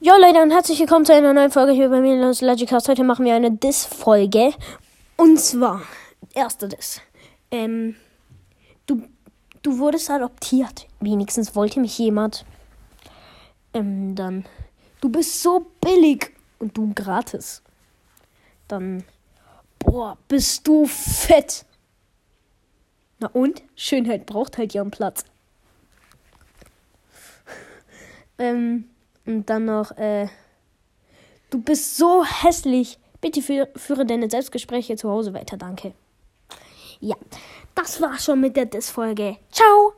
Jo Leute und herzlich willkommen zu einer neuen Folge hier bei mir Los Logicast. Heute machen wir eine Diss-Folge. Und zwar, erster Diss. Ähm, du, du wurdest adoptiert. Wenigstens wollte mich jemand. Ähm, dann, du bist so billig und du gratis. Dann, boah, bist du fett. Na und? Schönheit braucht halt ihren Platz. ähm, und dann noch, äh, du bist so hässlich. Bitte für, führe deine Selbstgespräche zu Hause weiter, danke. Ja, das war schon mit der Diss-Folge. Ciao!